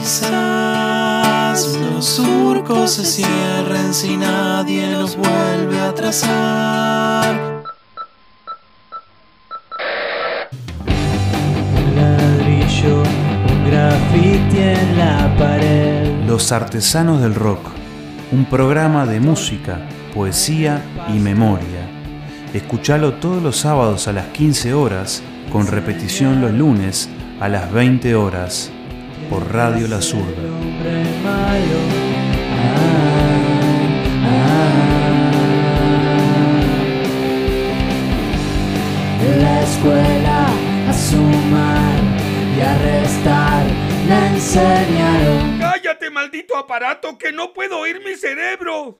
Quizás los surcos se cierren si nadie los vuelve a trazar. Un ladrillo, un graffiti en la pared. Los Artesanos del Rock, un programa de música, poesía y memoria. Escuchalo todos los sábados a las 15 horas, con repetición los lunes a las 20 horas, por Radio La Zurda. La escuela a sumar y a restar le enseñaron. ¡Cállate, maldito aparato, que no puedo oír mi cerebro!